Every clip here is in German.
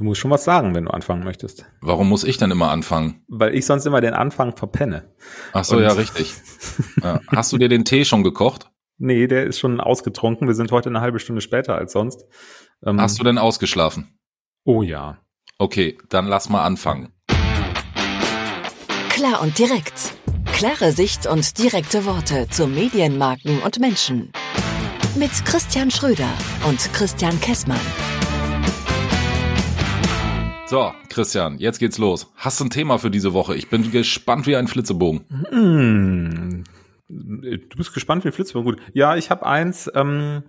Du musst schon was sagen, wenn du anfangen möchtest. Warum muss ich denn immer anfangen? Weil ich sonst immer den Anfang verpenne. Ach so, Und ja, richtig. ja. Hast du dir den Tee schon gekocht? Nee, der ist schon ausgetrunken. Wir sind heute eine halbe Stunde später als sonst. Ähm, Hast du denn ausgeschlafen? Oh ja. Okay, dann lass mal anfangen. Klar und direkt. Klare Sicht und direkte Worte zu Medienmarken und Menschen. Mit Christian Schröder und Christian Kessmann. So, Christian, jetzt geht's los. Hast du ein Thema für diese Woche? Ich bin gespannt wie ein Flitzebogen. Mm, du bist gespannt wie ein Flitzebogen. Gut. Ja, ich habe eins, ähm,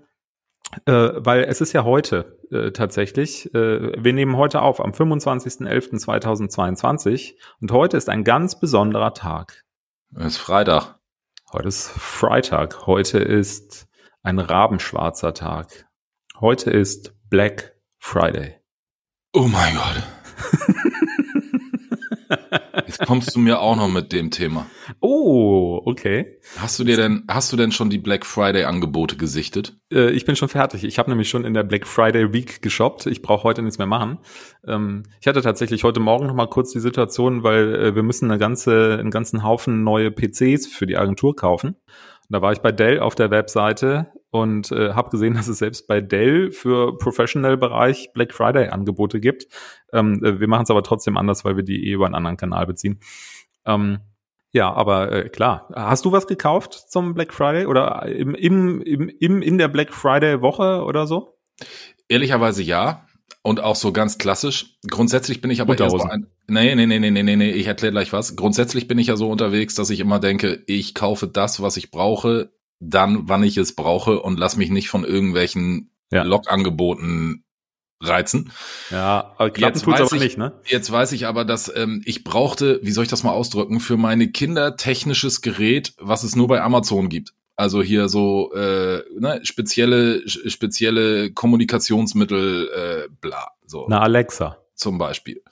äh, weil es ist ja heute äh, tatsächlich. Äh, wir nehmen heute auf am 25.11.2022 und heute ist ein ganz besonderer Tag. Es ist Freitag. Heute ist Freitag. Heute ist ein rabenschwarzer Tag. Heute ist Black Friday. Oh mein Gott. Jetzt kommst du mir auch noch mit dem Thema. Oh, okay. Hast du dir denn, hast du denn schon die Black Friday Angebote gesichtet? Äh, ich bin schon fertig. Ich habe nämlich schon in der Black Friday Week geshoppt. Ich brauche heute nichts mehr machen. Ähm, ich hatte tatsächlich heute Morgen noch mal kurz die Situation, weil äh, wir müssen eine ganze, einen ganzen Haufen neue PCs für die Agentur kaufen. Da war ich bei Dell auf der Webseite und äh, habe gesehen, dass es selbst bei Dell für Professional-Bereich Black Friday-Angebote gibt. Ähm, äh, wir machen es aber trotzdem anders, weil wir die eh über einen anderen Kanal beziehen. Ähm, ja, aber äh, klar. Hast du was gekauft zum Black Friday oder im, im, im, im in der Black Friday Woche oder so? Ehrlicherweise ja. Und auch so ganz klassisch. Grundsätzlich bin ich aber eher so ein, nee, nee, nee, nee, nee, nee, ich erkläre gleich was. Grundsätzlich bin ich ja so unterwegs, dass ich immer denke, ich kaufe das, was ich brauche, dann, wann ich es brauche und lass mich nicht von irgendwelchen ja. Log-Angeboten reizen. Ja, aber jetzt weiß aber ich, nicht, ne? Jetzt weiß ich aber, dass ähm, ich brauchte, wie soll ich das mal ausdrücken, für meine Kinder technisches Gerät, was es nur bei Amazon gibt. Also hier so äh, ne, spezielle spezielle Kommunikationsmittel, äh, bla. So. Na Alexa zum Beispiel.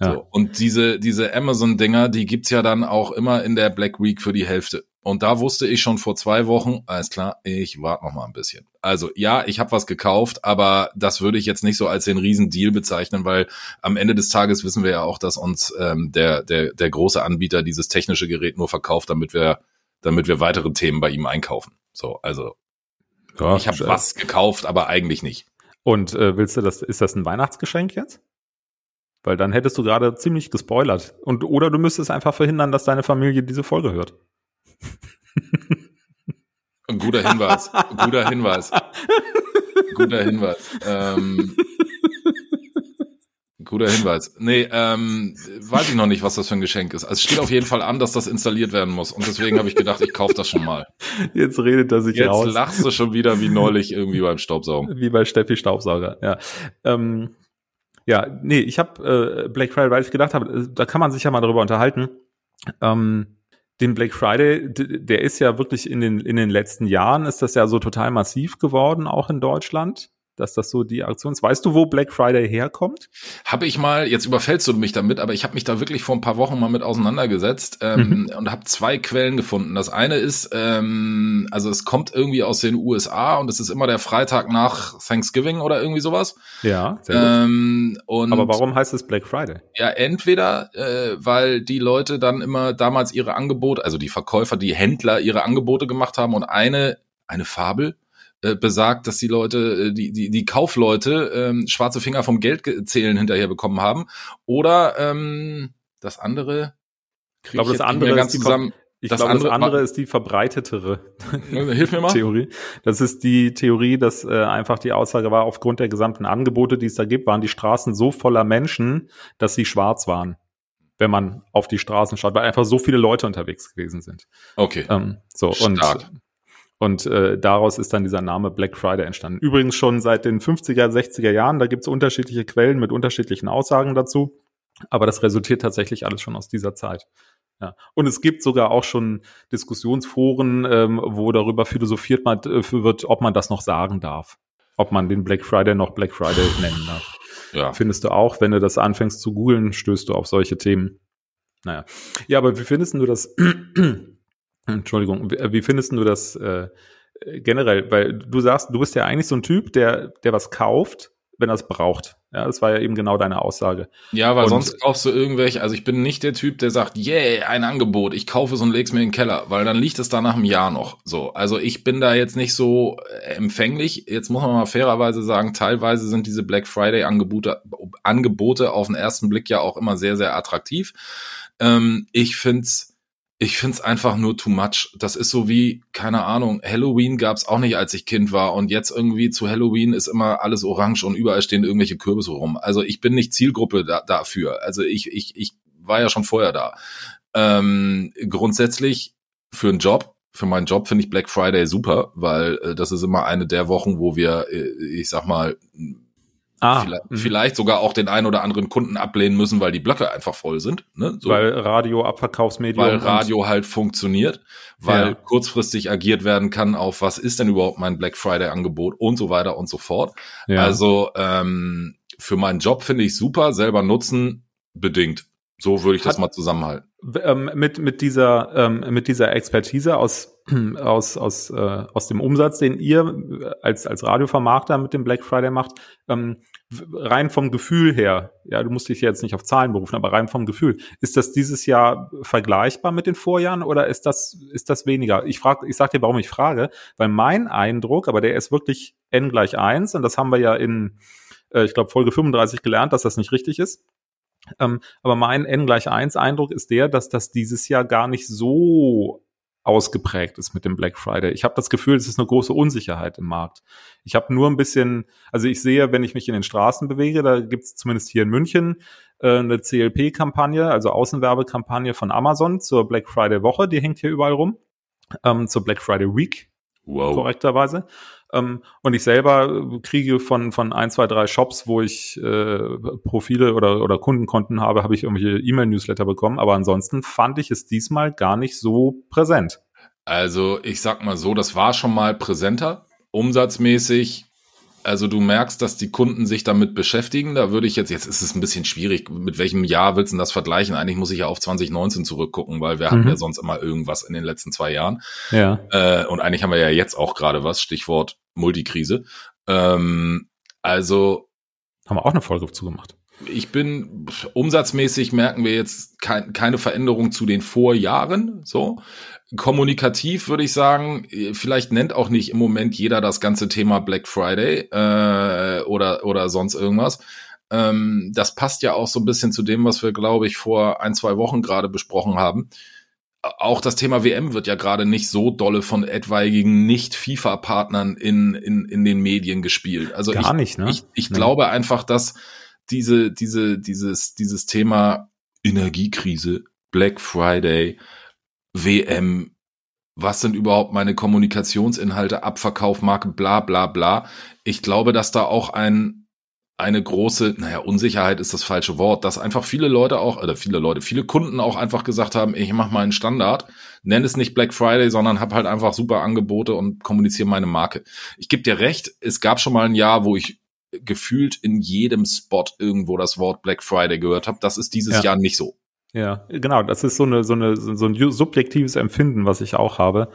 Ja. So. Und diese diese Amazon Dinger, die gibt's ja dann auch immer in der Black Week für die Hälfte. Und da wusste ich schon vor zwei Wochen, alles klar, ich warte noch mal ein bisschen. Also ja, ich habe was gekauft, aber das würde ich jetzt nicht so als den riesen Deal bezeichnen, weil am Ende des Tages wissen wir ja auch, dass uns ähm, der, der, der große Anbieter dieses technische Gerät nur verkauft, damit wir, damit wir weitere Themen bei ihm einkaufen. So, also ja, ich habe was gekauft, aber eigentlich nicht. Und äh, willst du das, ist das ein Weihnachtsgeschenk jetzt? Weil dann hättest du gerade ziemlich gespoilert. Und oder du müsstest einfach verhindern, dass deine Familie diese Folge hört. Ein guter Hinweis. guter Hinweis. guter Hinweis. Ähm, guter Hinweis. Nee, ähm, weiß ich noch nicht, was das für ein Geschenk ist. Also es steht auf jeden Fall an, dass das installiert werden muss. Und deswegen habe ich gedacht, ich kaufe das schon mal. Jetzt redet er sich Jetzt raus. Jetzt lachst du schon wieder wie neulich irgendwie beim Staubsaugen. Wie bei Steffi Staubsauger, ja. Ähm, ja, nee, ich habe äh, Black Friday, weil ich gedacht habe, äh, da kann man sich ja mal darüber unterhalten. Ähm, den Black Friday, der ist ja wirklich in den, in den letzten Jahren, ist das ja so total massiv geworden, auch in Deutschland dass das so die Aktion ist. Weißt du, wo Black Friday herkommt? Habe ich mal, jetzt überfällst du mich damit, aber ich habe mich da wirklich vor ein paar Wochen mal mit auseinandergesetzt ähm, mhm. und habe zwei Quellen gefunden. Das eine ist, ähm, also es kommt irgendwie aus den USA und es ist immer der Freitag nach Thanksgiving oder irgendwie sowas. Ja. Ähm, und aber warum heißt es Black Friday? Ja, entweder, äh, weil die Leute dann immer damals ihre Angebote, also die Verkäufer, die Händler ihre Angebote gemacht haben und eine, eine Fabel, äh, besagt, dass die Leute, äh, die, die, die Kaufleute ähm, schwarze Finger vom Geldzählen hinterher bekommen haben. Oder ähm, das andere. Ich glaube, das andere ganz zusammen. Ich das glaube, andere, das andere ist die verbreitetere Hilf mir mal. Theorie. Das ist die Theorie, dass äh, einfach die Aussage war, aufgrund der gesamten Angebote, die es da gibt, waren die Straßen so voller Menschen, dass sie schwarz waren, wenn man auf die Straßen schaut, weil einfach so viele Leute unterwegs gewesen sind. Okay. Ähm, so Stark. und und äh, daraus ist dann dieser Name Black Friday entstanden. Übrigens schon seit den 50er, 60er Jahren, da gibt es unterschiedliche Quellen mit unterschiedlichen Aussagen dazu. Aber das resultiert tatsächlich alles schon aus dieser Zeit. Ja. Und es gibt sogar auch schon Diskussionsforen, ähm, wo darüber philosophiert man, äh, wird, ob man das noch sagen darf. Ob man den Black Friday noch Black Friday nennen darf. Ja. Findest du auch, wenn du das anfängst zu googeln, stößt du auf solche Themen. Naja. Ja, aber wie findest du das? Entschuldigung, wie, wie findest du das äh, generell? Weil du sagst, du bist ja eigentlich so ein Typ, der, der was kauft, wenn er es braucht. Ja, das war ja eben genau deine Aussage. Ja, weil und, sonst kaufst du irgendwelche, also ich bin nicht der Typ, der sagt, yeah, ein Angebot, ich kaufe es und leg's mir in den Keller, weil dann liegt es da nach einem Jahr noch. So, also ich bin da jetzt nicht so äh, empfänglich. Jetzt muss man mal fairerweise sagen, teilweise sind diese Black Friday Angebote, Angebote auf den ersten Blick ja auch immer sehr, sehr attraktiv. Ähm, ich find's ich find's einfach nur too much. Das ist so wie, keine Ahnung, Halloween gab's auch nicht, als ich Kind war. Und jetzt irgendwie zu Halloween ist immer alles orange und überall stehen irgendwelche Kürbisse rum. Also ich bin nicht Zielgruppe da, dafür. Also ich, ich, ich war ja schon vorher da. Ähm, grundsätzlich für einen Job, für meinen Job finde ich Black Friday super, weil äh, das ist immer eine der Wochen, wo wir, äh, ich sag mal, Ah, vielleicht, mhm. vielleicht, sogar auch den einen oder anderen Kunden ablehnen müssen, weil die Blöcke einfach voll sind. Ne? So. Weil Radio Abverkaufsmedium. Weil Radio halt funktioniert, weil ja. kurzfristig agiert werden kann auf was ist denn überhaupt mein Black Friday Angebot und so weiter und so fort. Ja. Also ähm, für meinen Job finde ich super, selber nutzen bedingt. So würde ich das Hat, mal zusammenhalten. Ähm, mit, mit dieser, ähm, mit dieser Expertise aus, aus, aus, äh, aus dem Umsatz, den ihr als, als Radiovermarkter mit dem Black Friday macht, ähm, rein vom Gefühl her, ja, du musst dich jetzt nicht auf Zahlen berufen, aber rein vom Gefühl, ist das dieses Jahr vergleichbar mit den Vorjahren oder ist das, ist das weniger? Ich frage, ich sag dir, warum ich frage, weil mein Eindruck, aber der ist wirklich n gleich eins und das haben wir ja in, äh, ich glaube, Folge 35 gelernt, dass das nicht richtig ist. Ähm, aber mein n gleich eins Eindruck ist der, dass das dieses Jahr gar nicht so ausgeprägt ist mit dem Black Friday. Ich habe das Gefühl, es ist eine große Unsicherheit im Markt. Ich habe nur ein bisschen, also ich sehe, wenn ich mich in den Straßen bewege, da gibt es zumindest hier in München äh, eine CLP-Kampagne, also Außenwerbekampagne von Amazon zur Black Friday Woche, die hängt hier überall rum, ähm, zur Black Friday Week, wow. korrekterweise. Ähm, und ich selber kriege von, von ein, zwei, drei Shops, wo ich äh, Profile oder, oder Kundenkonten habe, habe ich irgendwelche E-Mail-Newsletter bekommen. Aber ansonsten fand ich es diesmal gar nicht so präsent. Also ich sag mal so, das war schon mal präsenter. Umsatzmäßig also du merkst, dass die Kunden sich damit beschäftigen. Da würde ich jetzt, jetzt ist es ein bisschen schwierig, mit welchem Jahr willst du das vergleichen? Eigentlich muss ich ja auf 2019 zurückgucken, weil wir mhm. hatten ja sonst immer irgendwas in den letzten zwei Jahren. Ja. Äh, und eigentlich haben wir ja jetzt auch gerade was, Stichwort Multikrise. Ähm, also. Haben wir auch eine Folge zugemacht. Ich bin umsatzmäßig merken wir jetzt kein, keine Veränderung zu den Vorjahren. So kommunikativ würde ich sagen, vielleicht nennt auch nicht im Moment jeder das ganze Thema Black Friday äh, oder oder sonst irgendwas. Ähm, das passt ja auch so ein bisschen zu dem, was wir glaube ich vor ein zwei Wochen gerade besprochen haben auch das Thema WM wird ja gerade nicht so dolle von etwaigen Nicht-FIFA-Partnern in, in, in den Medien gespielt. Also Gar ich, nicht, ne? ich, ich nee. glaube einfach, dass diese, diese, dieses, dieses Thema Energiekrise, Black Friday, WM, was sind überhaupt meine Kommunikationsinhalte, Abverkauf, Marke, bla bla bla. Ich glaube, dass da auch ein, eine große, naja, Unsicherheit ist das falsche Wort, dass einfach viele Leute auch, oder viele Leute, viele Kunden auch einfach gesagt haben, ich mache meinen Standard, nenne es nicht Black Friday, sondern habe halt einfach super Angebote und kommuniziere meine Marke. Ich gebe dir recht, es gab schon mal ein Jahr, wo ich gefühlt in jedem Spot irgendwo das Wort Black Friday gehört habe. Das ist dieses ja. Jahr nicht so. Ja, genau. Das ist so eine, so eine, so ein subjektives Empfinden, was ich auch habe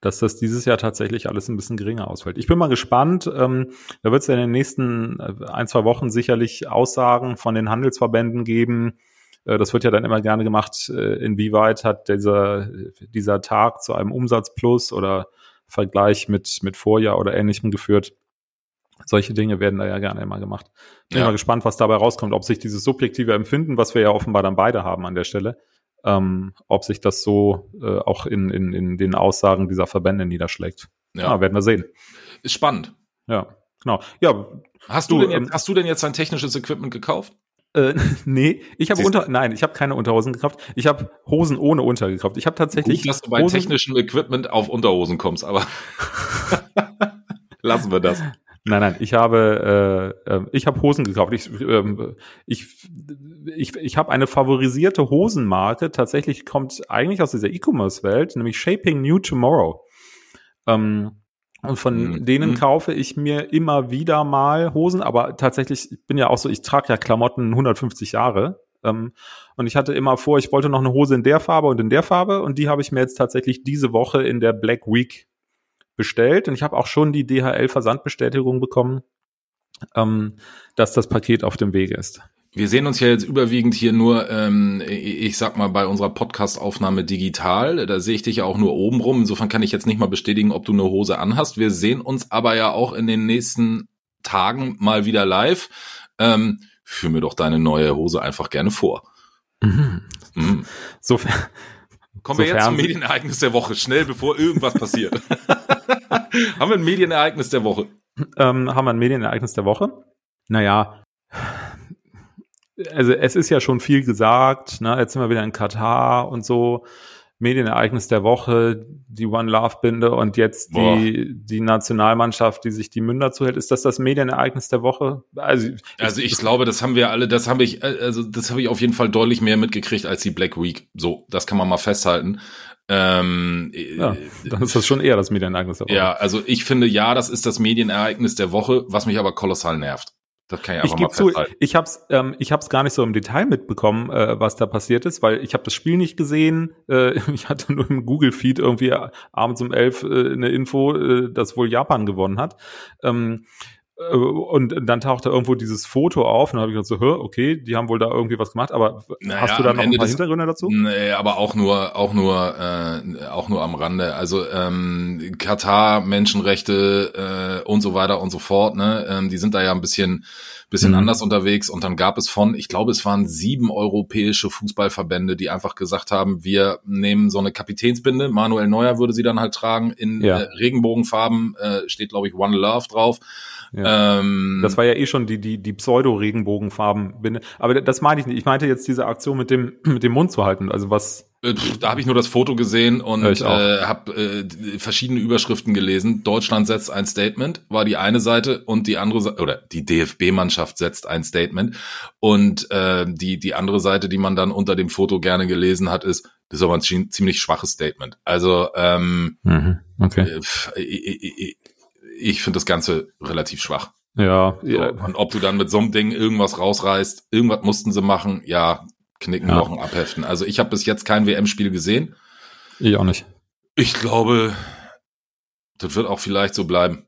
dass das dieses Jahr tatsächlich alles ein bisschen geringer ausfällt. Ich bin mal gespannt. Ähm, da wird es ja in den nächsten äh, ein, zwei Wochen sicherlich Aussagen von den Handelsverbänden geben. Äh, das wird ja dann immer gerne gemacht, äh, inwieweit hat dieser, dieser Tag zu einem Umsatzplus oder Vergleich mit, mit Vorjahr oder ähnlichem geführt. Solche Dinge werden da ja gerne immer gemacht. Bin ja. mal gespannt, was dabei rauskommt, ob sich dieses subjektive Empfinden, was wir ja offenbar dann beide haben an der Stelle, ähm, ob sich das so äh, auch in, in, in den Aussagen dieser Verbände niederschlägt. Ja, ja werden wir sehen. Ist spannend. Ja, genau. Ja. Hast du, du denn jetzt, ähm, hast du denn jetzt ein technisches Equipment gekauft? Äh, nee, ich habe unter nein, ich habe keine Unterhosen gekauft. Ich habe Hosen ohne Unter gekauft. Ich habe tatsächlich Gut, dass du bei Hosen technischem Equipment auf Unterhosen kommst, aber lassen wir das. Nein, nein, ich habe äh, äh, ich habe Hosen gekauft. Ich ähm, ich ich, ich habe eine favorisierte Hosenmarke. Tatsächlich kommt eigentlich aus dieser E-Commerce-Welt, nämlich Shaping New Tomorrow. Ähm, und von mhm. denen mhm. kaufe ich mir immer wieder mal Hosen, aber tatsächlich, ich bin ja auch so, ich trage ja Klamotten 150 Jahre. Ähm, und ich hatte immer vor, ich wollte noch eine Hose in der Farbe und in der Farbe und die habe ich mir jetzt tatsächlich diese Woche in der Black Week bestellt und ich habe auch schon die DHL Versandbestätigung bekommen. ähm, dass das Paket auf dem Wege ist. Wir sehen uns ja jetzt überwiegend hier nur, ähm, ich sag mal, bei unserer Podcast-Aufnahme digital. Da sehe ich dich ja auch nur oben rum. Insofern kann ich jetzt nicht mal bestätigen, ob du eine Hose anhast. Wir sehen uns aber ja auch in den nächsten Tagen mal wieder live. Ähm, führ mir doch deine neue Hose einfach gerne vor. Mhm. Mhm. Sofern, Kommen wir jetzt zum Medienereignis der Woche, schnell, bevor irgendwas passiert. haben wir ein Medienereignis der Woche? Ähm, haben wir ein Medienereignis der Woche? Naja, also es ist ja schon viel gesagt, ne? jetzt sind wir wieder in Katar und so. Medienereignis der Woche, die One Love Binde und jetzt die, die Nationalmannschaft, die sich die Münder zuhält. Ist das das Medienereignis der Woche? Also, also ich glaube, das haben wir alle, das habe ich, also das habe ich auf jeden Fall deutlich mehr mitgekriegt als die Black Week. So, das kann man mal festhalten. Ähm, ja, dann ist das schon eher das Medienereignis der Woche. Ja, also ich finde, ja, das ist das Medienereignis der Woche, was mich aber kolossal nervt. Das kann ich einfach ich mal zu, ich habe es ähm, ich hab's gar nicht so im Detail mitbekommen, äh, was da passiert ist, weil ich habe das Spiel nicht gesehen. Äh, ich hatte nur im Google-Feed irgendwie abends um elf äh, eine Info, äh, dass wohl Japan gewonnen hat. Ähm, äh, und dann tauchte irgendwo dieses Foto auf und dann habe ich gesagt so, okay, die haben wohl da irgendwie was gemacht, aber naja, hast du da noch Ende ein paar des, Hintergründe dazu? Nee, aber auch nur, auch nur, äh, auch nur am Rande. Also ähm, Katar, Menschenrechte äh, und so weiter und so fort, ne, ähm, die sind da ja ein bisschen bisschen mhm. anders unterwegs und dann gab es von, ich glaube, es waren sieben europäische Fußballverbände, die einfach gesagt haben, wir nehmen so eine Kapitänsbinde, Manuel Neuer würde sie dann halt tragen, in ja. äh, Regenbogenfarben, äh, steht glaube ich One Love drauf ja. Ähm, das war ja eh schon die, die, die Pseudo-Regenbogenfarben. Aber das meine ich nicht. Ich meinte jetzt diese Aktion mit dem, mit dem Mund zu halten. Also was. Äh, da habe ich nur das Foto gesehen und äh, habe äh, verschiedene Überschriften gelesen. Deutschland setzt ein Statement, war die eine Seite und die andere Seite, oder die DFB-Mannschaft setzt ein Statement. Und äh, die, die andere Seite, die man dann unter dem Foto gerne gelesen hat, ist, das ist aber ein ziemlich schwaches Statement. Also ähm, mhm, okay. Ich finde das Ganze relativ schwach. Ja, so, ja. Und ob du dann mit so einem Ding irgendwas rausreißt, irgendwas mussten sie machen, ja, knicken, ja. Knochen abheften. Also ich habe bis jetzt kein WM-Spiel gesehen. Ich auch nicht. Ich glaube, das wird auch vielleicht so bleiben.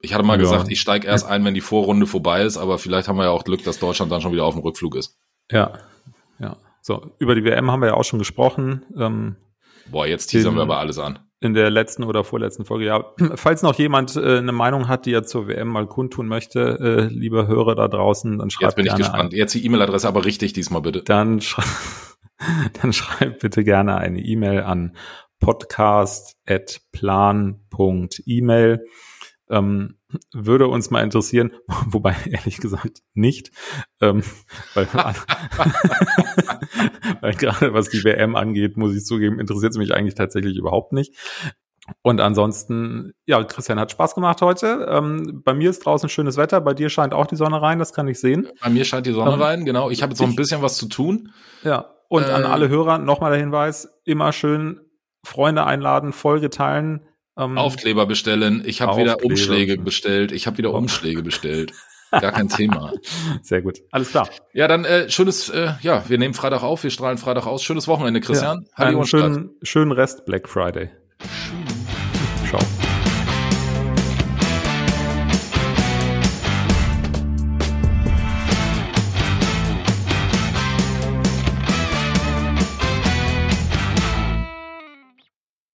Ich hatte mal ja. gesagt, ich steige erst ein, wenn die Vorrunde vorbei ist, aber vielleicht haben wir ja auch Glück, dass Deutschland dann schon wieder auf dem Rückflug ist. Ja, ja. So, über die WM haben wir ja auch schon gesprochen. Ähm, Boah, jetzt teasern wir aber alles an in der letzten oder vorletzten Folge. Ja, falls noch jemand äh, eine Meinung hat, die er zur WM mal kundtun möchte, äh, liebe Hörer da draußen, dann schreibt Jetzt bin ich gespannt. Ein. Jetzt die E-Mail-Adresse aber richtig diesmal bitte. Dann, schrei dann schreibt bitte gerne eine E-Mail an podcast@plan.email. Ähm, würde uns mal interessieren, wobei ehrlich gesagt nicht, ähm, weil, weil gerade was die WM angeht, muss ich zugeben, interessiert es mich eigentlich tatsächlich überhaupt nicht. Und ansonsten, ja, Christian hat Spaß gemacht heute. Ähm, bei mir ist draußen schönes Wetter, bei dir scheint auch die Sonne rein, das kann ich sehen. Bei mir scheint die Sonne ähm, rein, genau. Ich habe jetzt noch ein bisschen was zu tun. Ja, und äh, an alle Hörer nochmal der Hinweis, immer schön Freunde einladen, Folge teilen, ähm, Aufkleber bestellen. Ich habe wieder Umschläge bestellt. Ich habe wieder Umschläge bestellt. Gar kein Thema. Sehr gut. Alles klar. Ja, dann äh, schönes, äh, ja, wir nehmen Freitag auf, wir strahlen Freitag aus. Schönes Wochenende, Christian. Ja, einen schönen, schönen Rest Black Friday. Schön.